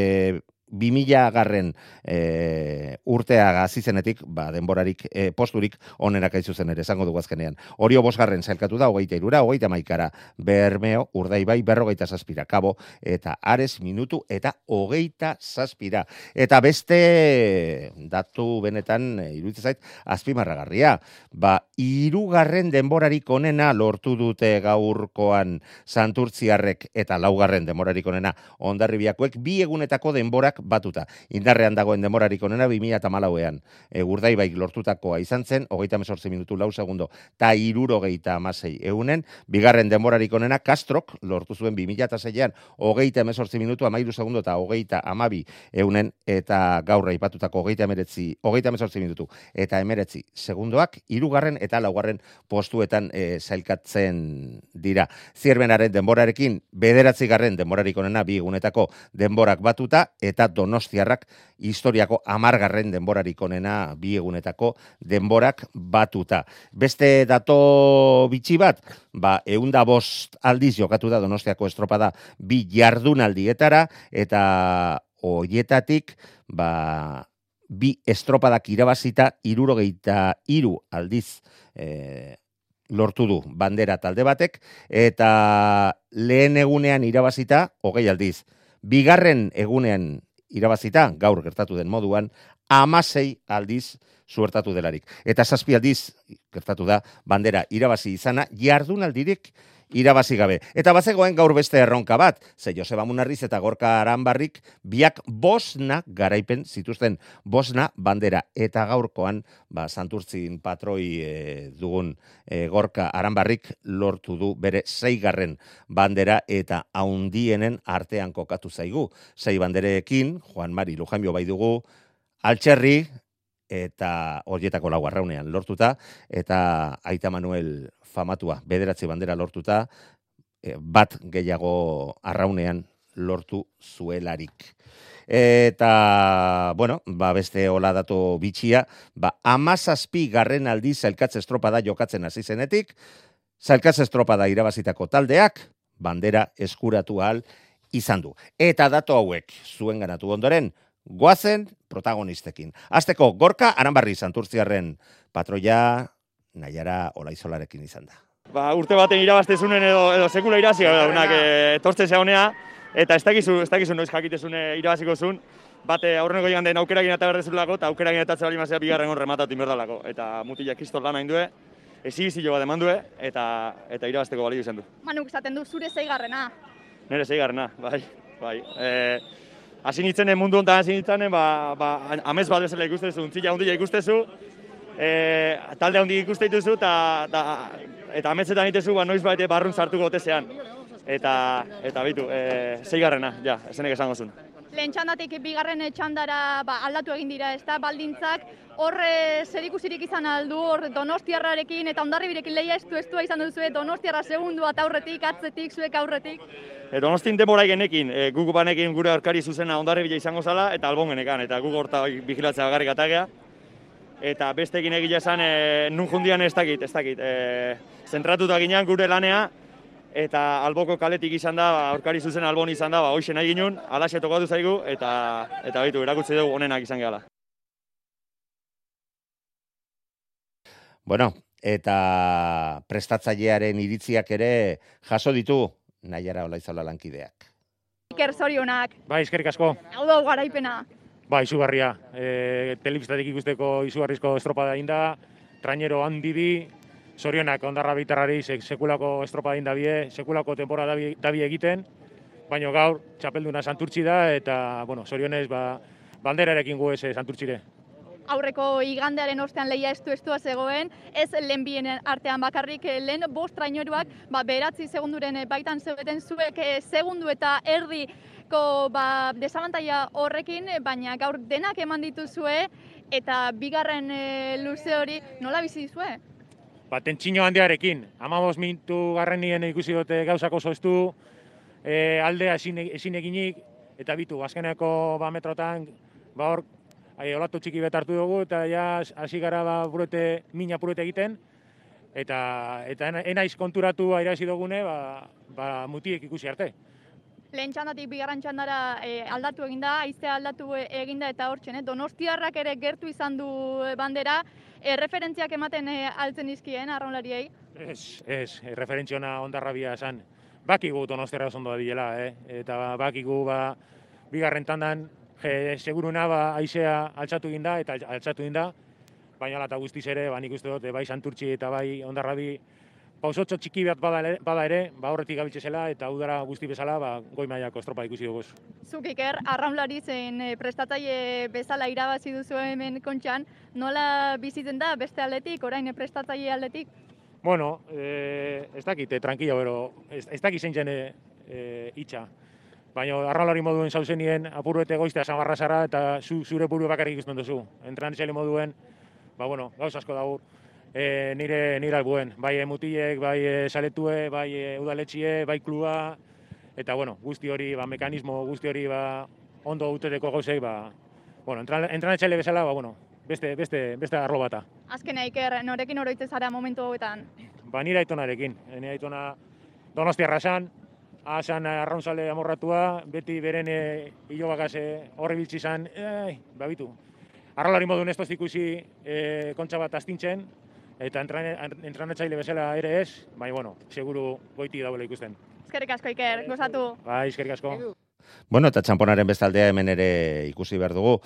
2000 garren e, urtea gazizenetik, ba, denborarik e, posturik onenak aizuzen ere, esango dugu azkenean. Orio bosgarren zailkatu da, hogeita irura, hogeita maikara, bermeo, urdaibai, berrogeita zazpira, kabo, eta ares minutu, eta hogeita zazpira. Eta beste datu benetan, e, iruditzen zait, azpimarragarria. Ba, irugarren denborarik onena lortu dute gaurkoan santurtziarrek eta laugarren denborarik onena ondarribiakoek bi egunetako denborak batuta. Indarrean dagoen demorarik onena 2000 eta malauean. E, urdaibaik lortutakoa izan zen, hogeita mesortzi minutu lau segundo, eta irurogeita amasei eunen, bigarren demorarik onena Kastrok lortu zuen 2000 eta zeian, hogeita mesortzi minutu, amairu segundo eta hogeita amabi eunen, eta gaur aipatutako hogeita emeretzi, hogeita mesortzi minutu, eta emeretzi segundoak, irugarren eta laugarren postuetan e, zailkatzen dira. Zierbenaren denborarekin, bederatzi garren denborarik onena, bi egunetako denborak batuta, eta donostiarrak historiako amargarren denborarik onena bi egunetako denborak batuta. Beste dato bitxi bat, ba, eunda bost aldiz jokatu da donostiako estropada bi jardunaldietara, eta hoietatik, ba, bi estropadak irabazita irurogeita iru aldiz e, lortu du bandera talde batek, eta lehen egunean irabazita, hogei aldiz, bigarren egunean irabazita, gaur gertatu den moduan, amasei aldiz suertatu delarik. Eta zazpi aldiz gertatu da bandera irabazi izana, jardunaldirik irabazi gabe. Eta bazegoen gaur beste erronka bat, ze Joseba Munarriz eta Gorka Aranbarrik biak bosna garaipen zituzten bosna bandera. Eta gaurkoan, ba, santurtzin patroi e, dugun e, Gorka Aranbarrik lortu du bere zeigarren bandera eta haundienen artean kokatu zaigu. Sei banderekin, Juan Mari Lujanbio bai dugu, Altxerri, eta horietako lau arraunean lortuta, eta Aita Manuel famatua, bederatzi bandera lortuta, e, bat gehiago arraunean lortu zuelarik. Eta, bueno, ba beste hola dato bitxia, ba amazazpi garren aldiz zailkatze estropada jokatzen hasi zenetik, zailkatze estropada irabazitako taldeak, bandera eskuratu ahal izan du. Eta dato hauek zuen ganatu ondoren, goazen protagonistekin. Azteko, gorka aranbarri santurtziarren patroia Naiara Olaizolarekin izan da. Ba, urte baten irabaztezunen edo, edo sekula irazi daunak e, etortze zehonea, eta ez dakizu, ez dakizu noiz jakitezune irabaziko zuen, bate aurreneko joan den aukera eta berdezulako, eta aukera etatze bali mazea bigarren hon rematatu inberdalako. Eta mutilak kriston lan hain due, ezi bizilo bat eman due, eta, eta irabazteko balio izan du. Manuk esaten du zure zeigarrena. Nere zeigarrena, bai, bai. E, hasi nintzenen mundu honetan hasi nintzenen, ba, ba, amez bat bezala ikustezu, untzila hundila ikustezu, e, talde handi ikuste dituzu, eta, eta, eta ametzetan dituzu, ba, noiz baite barrun sartuko otezean. Eta, eta bitu, e, zeigarrena, ja, esenek esango zuen. Lehen txandatik bigarren txandara ba, aldatu egin dira, ez da, baldintzak horre zer ikusirik izan aldu, hor donostiarrarekin eta ondarribirekin lehia estu estua izan duzu, donostiarra segundua eta aurretik, atzetik, zuek aurretik. E, donostin denbora genekin, e, guk banekin gure aurkari zuzena ondarribila izango zala, eta albon genekan, eta guk horta vigilatzea bakarrik atagea. Eta bestekin egila esan, e, nun jundian ez dakit, ez dakit. E, zentratuta ginean gure lanea, eta alboko kaletik izan da, aurkari zuzen albon izan da, ba, hoxe nahi ginen, alaxe tokatu zaigu, eta, eta baitu, erakutsi dugu onenak izan gehala. Bueno, eta prestatzailearen iritziak ere jaso ditu Naiara Olaizola lankideak. Iker zorionak, Bai, eskerrik asko. hau da garaipena. Ba, izugarria. E, telebistatik ikusteko izugarrizko estropada inda, trainero handi bi, zorionak ondarra bitarrari sek, sekulako estropada inda bie, sekulako tempora dabi, dabi egiten, baino gaur txapelduna santurtzi da, eta, bueno, zorionez, ba, banderarekin gu ez eh, santurtzire. Aurreko igandearen ostean lehia estu estua zegoen, ez lehen artean bakarrik, eh, lehen bost traineruak, ba, beratzi segunduren eh, baitan zeuden zuek segundu eta erdiko ba, desabantaia horrekin, baina gaur denak eman dituzue, eta bigarren eh, luze hori nola bizi dizue? Ba, tentsino handiarekin, amabos minutu garrenien ikusi dute gauzako zoztu, e, aldea ezin, ezin eginik, eta bitu, azkeneko ba metrotan, ba hor, ai, olatu txiki bet hartu dugu, eta ja hasi gara ba, burete, mina purete egiten, eta eta ena- enaiz konturatu airazi dugune, ba, ba mutiek ikusi arte. Lehen txandatik bigarren txandara eh, aldatu eginda, aiztea aldatu eh, eginda eta hortzen, eh? Donostiarrak ere gertu izan du eh, bandera, eh, referentziak ematen eh, altzen dizkien arraunlariei. Ez, ez, e, referentziona ondarrabia esan. Bakigu donostiarra oso ondo diela, eh? eta bakigu ba, bigarren tandan, je, seguruna ba, aizea altxatu egin da, eta altxatu egin da, baina ala eta guztiz ere, ba, nik uste dut, eh, bai santurtzi eta bai ondarrabi, pausotxo txiki bat bada bada ere ba, horretik gabitzezela, eta udara guzti bezala, ba, goi mailako estropa ikusi dugu. Zuk iker, arraunlari zen eh, prestatzaile bezala irabazi duzu hemen kontxan, nola bizitzen da beste aldetik, orain prestatzaile aldetik? Bueno, eh, ez dakit, eh, tranquilo, pero ez, ez dakit zein zen eh, itxa. Baina arraunlari moduen zauzenien apuruete goiztea samarrazara eta zu, zure buru bakarrik ikusten duzu. Entranitzaile moduen, ba bueno, gauz asko dago e, nire, nire albuen. Bai e, mutilek, bai e, saletue, bai e, udaletxie, bai klua, eta bueno, guzti hori, ba, mekanismo guzti hori, ba, ondo uteteko gauzei, ba, bueno, entran, entranetzaile bezala, ba, bueno, beste, beste, beste arlo bata. Azkena iker, norekin oroitze zara momentu hauetan? Ba, nire aitonarekin. Nire aitona donostiarra san, asan arraunzale amorratua, beti beren e, hilobakaz e, horri biltzi zan, ei, babitu. Arrolari modun ez ikusi e, kontxa bat astintzen, eta entranetzaile bezala ere ez, baina, bueno, seguru goiti dagoela ikusten. Eskerrik asko iker, gozatu. Bai, eskerrik asko. Bueno, eta txamponaren bestaldea hemen ere ikusi behar dugu.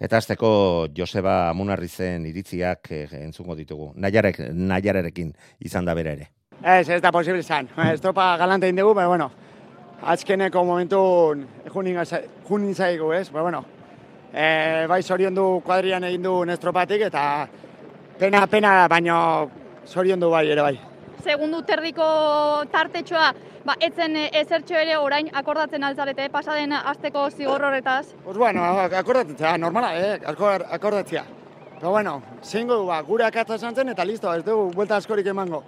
Eta azteko Joseba Amunarrizen iritziak eh, entzungo ditugu. Naiarek, Naiararekin izan da bere ere. Ez, ez da posible izan. Estropa galante egin dugu, pero bueno, azkeneko momentu junin zaigu, ez? Pero bueno, e, bai zorion du kuadrian egin du estropatik, eta pena, pena, baino zorion du bai, ere bai. Segundu terdiko tartetxoa, ba, etzen eh, ezertxo ere orain akordatzen altzarete, pasaden asteko zigor horretaz. Pues bueno, akordatzea, normala, eh? Akor, akordatzea. Pero bueno, zingo du, ba, gure akatza esan zen, eta listo, ez dugu, buelta askorik emango.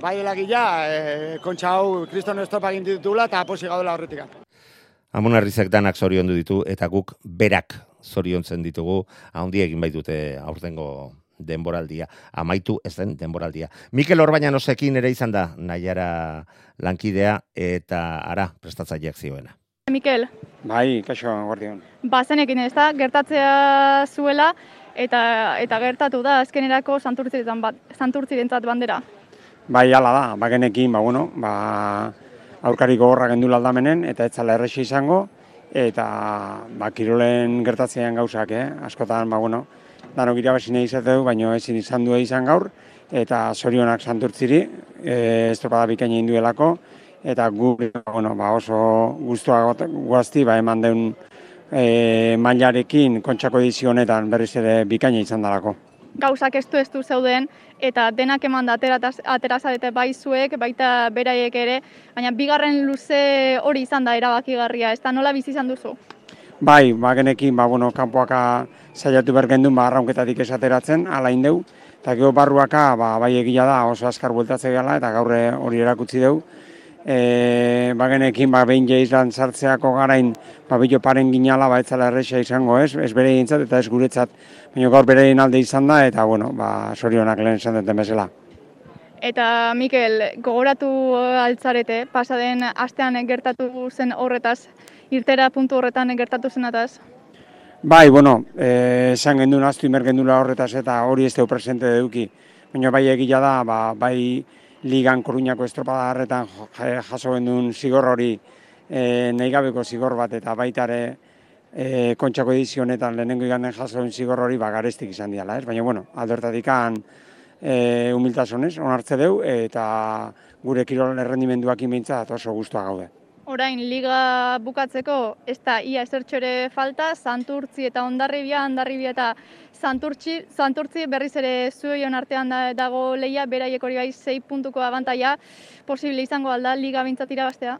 Bai elagila, e, kontxa hau kriston estropa egin ditutula, eta posi gaudela horretik. Amunarrizek danak zoriondu ditu eta guk berak zoriontzen ditugu haundi egin baitute aurtengo denboraldia, amaitu ez den denboraldia. Mikel Orbañanosekin ere izan da Naiara lankidea eta ara prestatzaileak zioena. Mikel, Bai, kaixo, guardion. bazenekin ez da, gertatzea zuela, eta, eta gertatu da azkenerako santurtzirentzat bat, santurtzirentzat bandera. Bai, hala da, bagenekin, ba, bueno, ba, aurkari gogorra gendu aldamenen, eta ez zala errexi izango, eta ba, kirolen gertatzean gauzak, eh? askotan, ba, bueno, danok irabazi nahi izateu, baina ezin izan du izan gaur, eta zorionak santurtziri, e, estropada bikaina induelako, eta gu, bueno, ba, oso guztua guazti, ba, eman deun e, mailarekin kontxako edizio honetan berriz ere bikaina izan dalako. gauzak estu estu zeuden eta denak eman da aterataz- atera zarete bai zuek, baita beraiek ere, baina bigarren luze hori izan da erabakigarria, ez da nola bizi izan duzu? Bai, bagenekin, ba, bueno, kanpoaka saiatu behar gendun, ba, arraunketatik esateratzen, ala indeu, eta gero barruaka, ba, bai egia da, oso askar bueltatze gala, eta gaur hori erakutsi deu. E, bagenekin, ba, behin jeizan sartzeako garain, ba, bilo paren ginala, ba, etzala erresa izango, ez, ez bere eta ez guretzat, baina gaur berein alde izan da, eta, bueno, ba, sorionak lehen esan duten bezala. Eta Mikel, gogoratu altzarete, pasaden astean gertatu zen horretaz, irtera puntu horretan gertatu zenataz? Bai, bueno, eh, esan gendun aztu imer gendula horretaz eta hori ez deu presente eduki. Baina bai egia da, ba, bai ligan koruñako estropada harretan jaso gendun zigor hori e, nahi gabeko zigor bat eta baita ere e, kontxako edizio honetan lehenengo iganden jaso den zigor hori ba, garestik izan diala, ez? Baina, bueno, aldertatikan e, humiltasunez, onartze deu eta gure kirol errendimenduak inbintza oso guztua gaude. Orain, liga bukatzeko, ez da ia ezertxo ere falta, Santurtzi eta Ondarribia, Ondarribia eta Santurtzi, Santurtzi berriz ere zueion artean da, dago leia, beraiek hori bai 6 puntuko abantaia, posible izango alda liga bintzat irabaztea.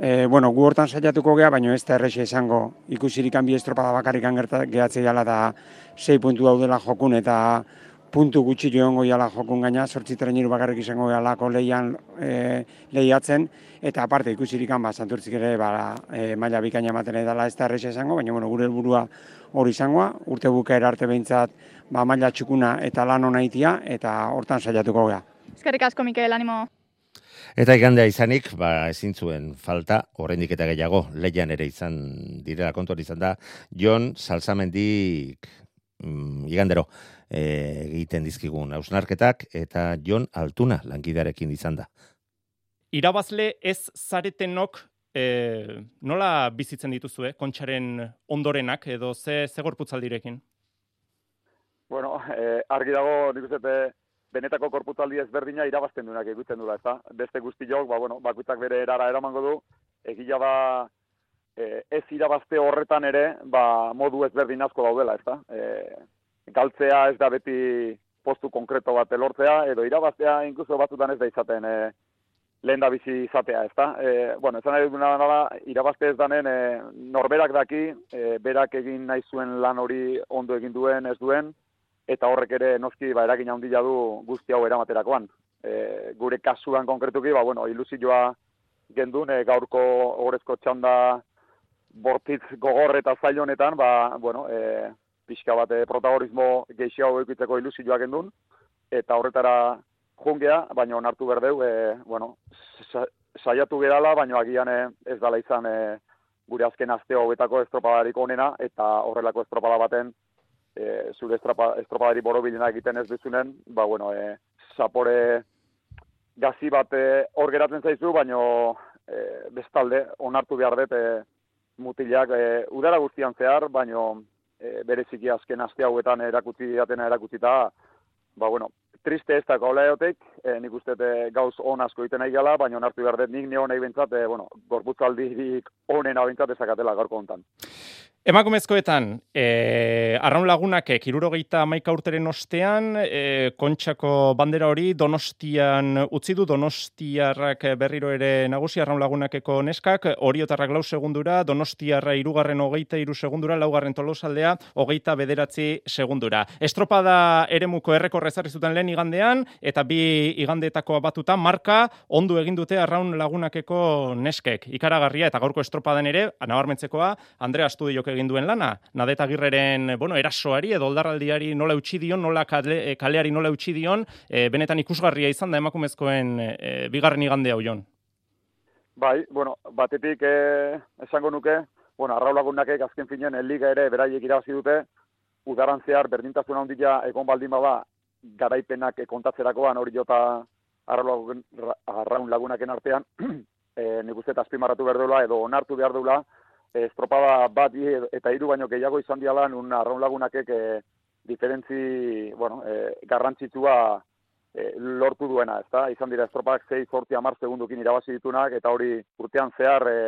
E, bueno, gu hortan saiatuko gea, baina ez da errexe izango ikusirik bi estropada bakarrikan gerta gehatze jala da 6 puntu daudela jokun eta puntu gutxi joango jala jokun gaina, sortzi treniru bakarrik izango gehalako lehian e, lehiatzen, eta aparte ikusirikan ba, santurtzik ere ba, e, maila bikaina ematen edala ez da errexe izango, baina bueno, gure helburua hori izangoa, urte bukaera arte behintzat ba, maila txukuna eta lan hona itia, eta hortan saiatuko gea. Eskerrik asko, Mikel, animo. Eta igandea izanik, ba, ezin zuen falta, oraindik eta gehiago, leian ere izan direla kontuan izan da, Jon Salsamendik mm, igandero e, egiten dizkigun hausnarketak, eta Jon Altuna lankidearekin izan da. Irabazle ez zaretenok e, nola bizitzen dituzue, kontxaren ondorenak edo ze, ze gorputzaldirekin? Bueno, eh, argi dago, nik uste dut, benetako korputaldi ezberdina irabazten duenak egiten dula, ezta? Beste guztiok, ba, bueno, bakuitzak bere erara eramango du, egia da eh, ez irabazte horretan ere, ba, modu ezberdin asko daudela, ezta? Eh, galtzea ez da beti postu konkreto bat elortzea, edo irabaztea inkluso batzutan ez da izaten eh, lehen da bizi izatea, ezta? E, bueno, esan nahi duguna da, irabazte ez danen, e, norberak daki, e, berak egin nahi zuen lan hori ondo egin duen, ez duen, eta horrek ere noski ba, eragin handia du guzti hau eramaterakoan. E, gure kasuan konkretuki, ba, bueno, ilusioa gendun, e, gaurko ogorezko txanda bortitz gogor eta zail honetan, ba, bueno, e, pixka bat e, protagonismo gehiago eukitzeko ilusioa gendun, eta horretara jungea, baina onartu berdeu, e, bueno, sa, saiatu gerala, baina agian e, ez dala izan e, gure azken aste hobetako estropadarik onena, eta horrelako estropada baten e, zure estropa, estropadari borobilena egiten ez duzunen, ba, bueno, e, zapore gazi bat e, hor geratzen zaizu, baino e, bestalde onartu behar dut e, mutilak e, udara guztian zehar, baino e, bereziki azken aste hauetan erakutsi datena erakutsita, ba, bueno, triste ez da gaula eotek, e, nik uste e, gauz on asko egiten nahi gala, baina onartu behar dut nik neon nahi bentsat, e, bueno, gorputzaldirik onena bentsat ezakatela gaurko hontan. Emakumezkoetan, e, arraun lagunak kirurogeita maika urteren ostean, e, kontxako bandera hori donostian utzi du, donostiarrak berriro ere nagusi, arraun lagunakeko neskak, oriotarrak lau segundura, donostiarra irugarren hogeita iru segundura, laugarren tolosaldea, hogeita bederatzi segundura. Estropada eremuko errekorre ezarri zuten lehen igandean, eta bi igandetako batuta, marka ondu egin dute arraun lagunakeko neskek. Ikaragarria eta gaurko estropadan ere, nabarmentzekoa, Andrea Astudiok egin duen lana, Nadeta Agirreren, bueno, erasoari edo oldarraldiari nola utzi dion, nola kale, kaleari nola utzi dion, e, benetan ikusgarria izan da emakumezkoen e, bigarren igande hau jon. Bai, bueno, batetik eh, esango nuke, bueno, arraulagunakek azken finean liga ere beraiek irabazi dute, udaran zehar berdintasun handia egon baldin bada garaipenak eh, kontatzerakoan hori jota arraun lagunaken artean, e, nik uste eta azpimarratu behar duela edo onartu behar duela, e, estropada bat eta hiru baino gehiago izan diala nun arraun lagunakek e, diferentzi, bueno, e, garrantzitsua e, lortu duena, ezta? Izan dira estropak 6 sorti 10 segundukin irabazi ditunak eta hori urtean zehar e,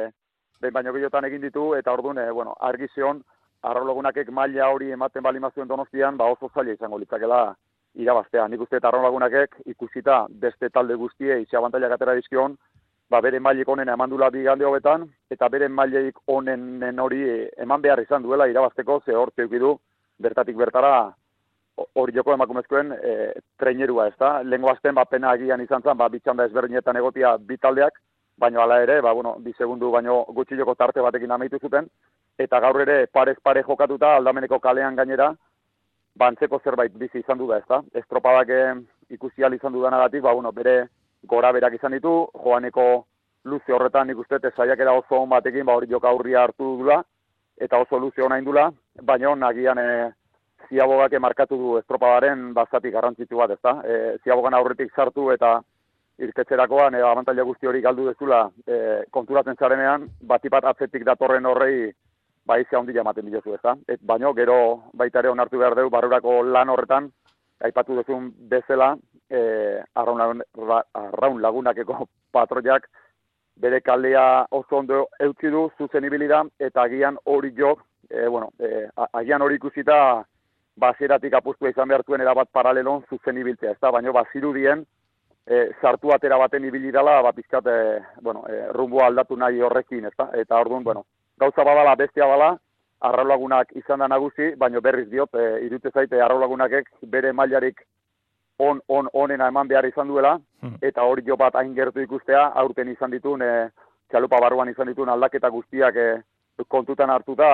behin baino gehiotan egin ditu eta ordun e, bueno, argi zion arrolagunakek maila hori ematen balimazuen donostian, ba oso zaila izango litzakela irabaztea. Nik uste eta arrolagunakek ikusita beste talde guztie itxe abantailak atera dizkion, ba bere mailik onena eman dula bigande hobetan, eta bere mailik onenen hori e, eman behar izan duela irabazteko, ze hor du bertatik bertara hori joko emakumezkoen e, trainerua, ez da? Lengo azten, ba, pena agian izan zen, ba, bitxanda ezberdinetan egotia bitaldeak, baino hala ere, ba, bueno, bi segundu baino gutxi joko tarte batekin amaitu zuten, eta gaur ere parez pare jokatuta aldameneko kalean gainera, bantzeko ba, zerbait bizi izan du da, ez da? Estropadak eh, ikusi izan dudanagatik, ba, bueno, bere gora berak izan ditu, joaneko luze horretan nik uste, saiakera oso on batekin, ba, hori joka aurria hartu dula, eta oso luze hona indula, baina nagian e, ziabogak markatu du estropadaren bazatik garrantzitu bat, ezta? E, ziabogan aurretik sartu eta irtetzerakoan e, abantaila guzti hori galdu dezula e, konturatzen zarenean, batipat atzetik datorren horrei bai ze handi ematen diozu, ezta? Et baino gero baita ere onartu behar dugu barrurako lan horretan aipatu duzun bezala, eh arraun, arraun lagunakeko patroiak bere kaldea oso ondo eutzi du zuzen ibilida eta agian hori jo, e, bueno, e, agian hori ikusita basieratik apustu izan behartuen erabat paralelon zuzen ibiltzea, ezta? Baino bazirudien e, sartu atera baten ibili dela, ba pizkat e, bueno, e, rumbo aldatu nahi horrekin, ezta? Eta orduan, bueno, gauza badala bestia bala, arraulagunak izan da nagusi, baino berriz diot, e, irute zaite arraulagunakek bere mailarik on, on, onena eman behar izan duela, hmm. eta hori jo bat hain gertu ikustea, aurten izan ditun, e, txalupa barruan izan ditun aldaketa guztiak e, kontutan hartuta,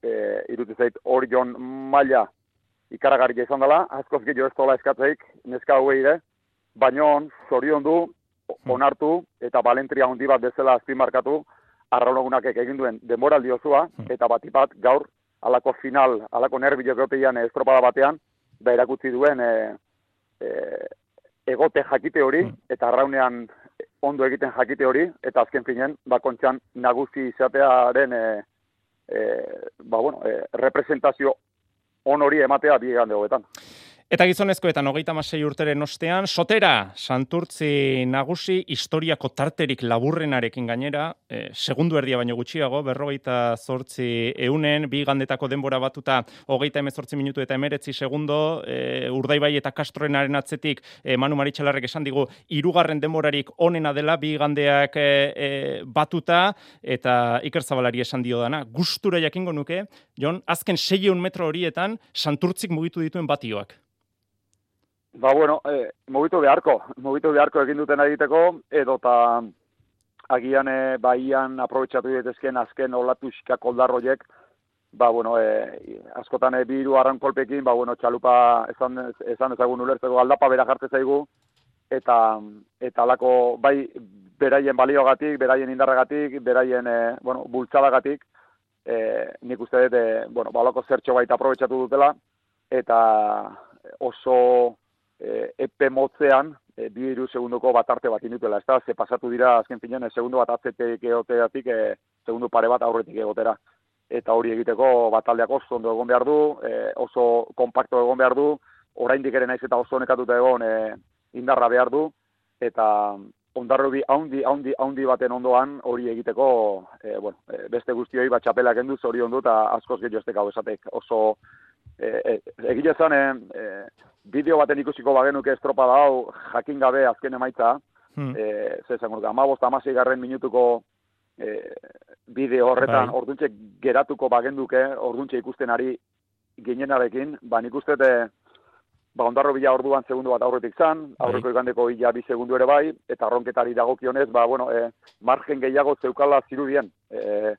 e, irute zait hori jon maila ikaragarria izan dela, askoz gehiago ez tola eskatzeik, neska hauei ere, baino zorion du, hmm. onartu, eta balentria handi bat bezala azpimarkatu, arraunagunak egin duen denboraldi osoa, hmm. eta batipat gaur, alako final, alako nerbilo geopeian estropada batean, da erakutsi duen e, e, egote jakite hori, hmm. eta arraunean ondo egiten jakite hori, eta azken finen, bakontxan nagusi izatearen e, e, ba, bueno, e, representazio on hori ematea bi gande Eta gizonezkoetan hogeita masei urteren ostean, sotera, santurtzi nagusi, historiako tarterik laburrenarekin gainera, e, segundu erdia baino gutxiago, berrogeita zortzi eunen, bi gandetako denbora batuta, hogeita emezortzi minutu eta emeretzi segundo, e, urdaibai eta kastroenaren atzetik, e, Manu Maritxalarrek esan digu, irugarren denborarik onena dela, bi gandeak e, e, batuta, eta Iker Zabalari esan dio dana, gustura jakingo nuke, Jon, azken seieun metro horietan, santurtzik mugitu dituen batioak. Ba, bueno, e, mugitu beharko, mugitu beharko egin duten egiteko, edo eta agian e, baian aprobetsatu ditezken azken olatu xikak oldarroiek, ba, bueno, e, askotan e, biru arran kolpekin, ba, bueno, txalupa esan, esan ezagun ulertzeko aldapa bera jartze zaigu, eta, eta alako, bai, beraien baliogatik, beraien indarragatik, beraien, e, bueno, bultzadagatik, e, nik uste dut, e, bueno, balako zertxo baita aprobetsatu dutela, eta oso e, epe motzean, e, bi iru segundoko bat arte bat inutela, ez da, ze pasatu dira azken finean, e, segundu bat atzetek egoteatik, e, segundu pare bat aurretik egotera. Eta hori egiteko bataldeak oso ondo egon behar du, e, oso kompakto egon behar du, oraindik ere naiz eta oso nekatuta egon e, indarra behar du, eta ondarro bi haundi, haundi, haundi baten ondoan hori egiteko, e, bueno, e, beste guztioi bat txapelak enduz hori ondu eta askoz gehiago estek hau esatek oso e, e, egile zen, e, bideo baten ikusiko bagenuke estropa da hau jakin gabe azken emaitza, hmm. e, zezan gurka, amabost amasei garren minutuko e, bideo horretan bai. orduntxe geratuko bagenduke, orduntxe ikusten ari ginenarekin, ba nik uste ba ondarro bila orduan segundu bat aurretik zan, bai. aurreko ikandeko ila bi segundu ere bai, eta ronketari dagokionez, ba bueno, e, margen gehiago zeukala zirudien, e,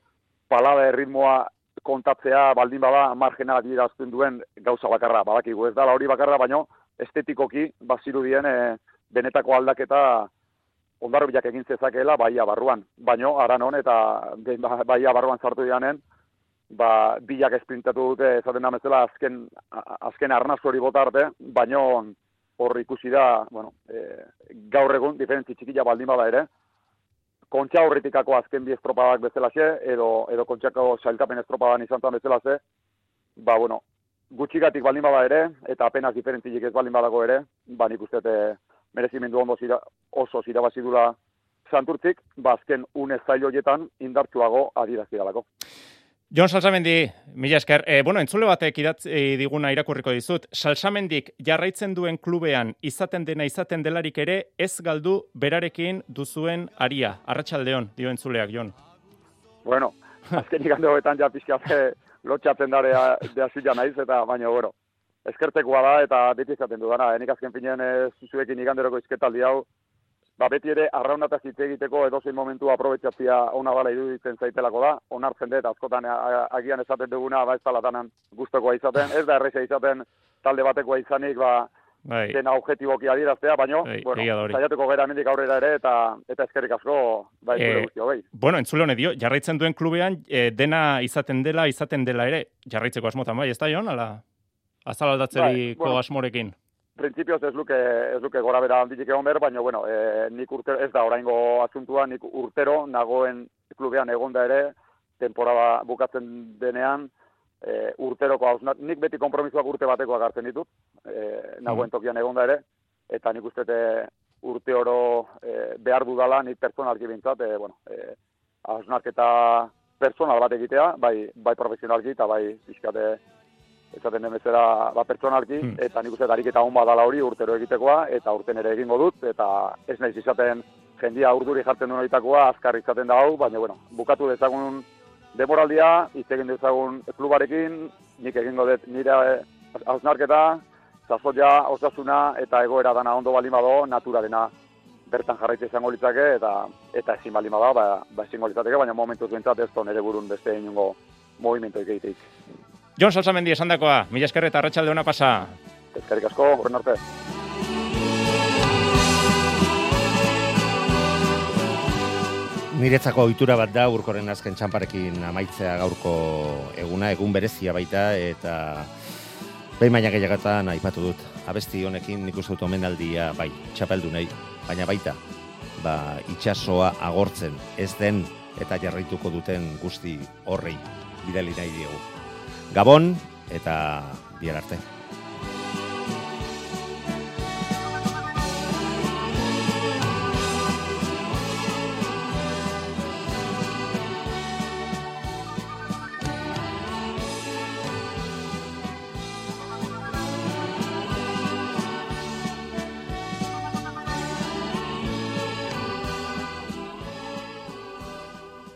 palada erritmoa kontatzea baldin bada margena adierazten duen gauza bakarra, badakigu ez dala hori bakarra, baino estetikoki bazirudien e, benetako aldaketa ondarro bilak egin zezakeela baia barruan. Baino, ara non, eta baia barruan zartu dianen, ba, bilak esprintatu dute, esaten da bezala, azken, azken arnaz hori bota arte, baino hor ikusi da, bueno, e, gaur egun, diferentzi txikila baldin bada ere, kontxa horretikako azken bi estropadak bezalaxe, edo, edo kontxako sailkapen estropadan izan zen bezalaxe, ba, bueno, gutxigatik baldin bada ere, eta apenas diferentzilik ez baldin badago ere, ba, nik uste dut, merezimendu ondo zira, oso zirabazi dula santurtzik, ba, azken une zail horietan indartsuago adirazidalako. Jon Salsamendi, mila esker. E, bueno, entzule batek idatzi diguna irakurriko dizut. Salsamendik jarraitzen duen klubean izaten dena izaten delarik ere ez galdu berarekin duzuen aria. Arratsaldeon dio entzuleak, Jon. Bueno, azken igande hoetan ja pixka ze lotxatzen darea de zila naiz, eta baina, bueno, eskertekoa da, eta beti izaten dudana. Enik azken finean ez zuekin iganderoko izketaldi hau, ba, beti ere arraunataz hitz egiteko edozein momentu aprobetsatzia ona bala iruditzen zaitelako da, onartzen dut, askotan agian esaten duguna, ba ez dala danan gustokoa izaten, ez da erresa izaten talde batekoa izanik, ba, Bai. dena objetiboki adieraztea, baino, Bai, bueno, saiatuko gara hemendik aurrera ere, eta eta eskerrik asko, bai, zure Eh, guzti hogei. Bueno, entzule honek dio, jarraitzen duen klubean e, dena izaten dela, izaten dela ere. Jarraitzeko asmotan, bai, ez da, Jon? Ala, azal aldatzeriko Bai, bueno. asmorekin. Printzipioz ez luke, ez luke gora bera handitik egon behar, baina, bueno, e, nik urtero, ez da oraingo asuntua, nik urtero nagoen klubean egonda ere, temporada bukatzen denean, e, urteroko hausnat, nik beti kompromisoak urte batekoak hartzen ditut, e, nagoen tokian egonda ere, eta nik uste urte oro e, behar dudala, nik personalki bintzat, e, bueno, e, hausnarketa personal bat egitea, bai, bai profesionalki eta bai pixkate esaten den bezala ba, pertsonalki, eta nik uste dut ariketa hon badala hori urtero egitekoa, eta urten ere egingo dut, eta ez naiz izaten jendia urduri jartzen duen horitakoa, azkar izaten da hau, baina, bueno, bukatu dezagun demoraldia, hitz egin dezagun klubarekin, nik egingo dut nire hausnarketa, sasoia, osasuna, eta egoera dana ondo baldin bado, naturalena bertan jarraitze izango litzake, eta eta ezin baldin bada, ba, ba ezingo litzateke, baina momentuz bentsat ez da nire burun beste inungo movimentoik egiteik. Jon Salsamendi esandakoa, mila esker eta arratsalde ona pasa. Eskerrik asko, horren arte. Niretzako ohitura bat da urkoren azken txamparekin amaitzea gaurko eguna, egun berezia baita, eta behin baina gehiagatan aipatu dut. Abesti honekin nik uste dut omenaldia, bai, txapeldunei, baina baita, ba, itxasoa agortzen ez den eta jarraituko duten guzti horrei bidali nahi diegu. Gabon eta bihar arte.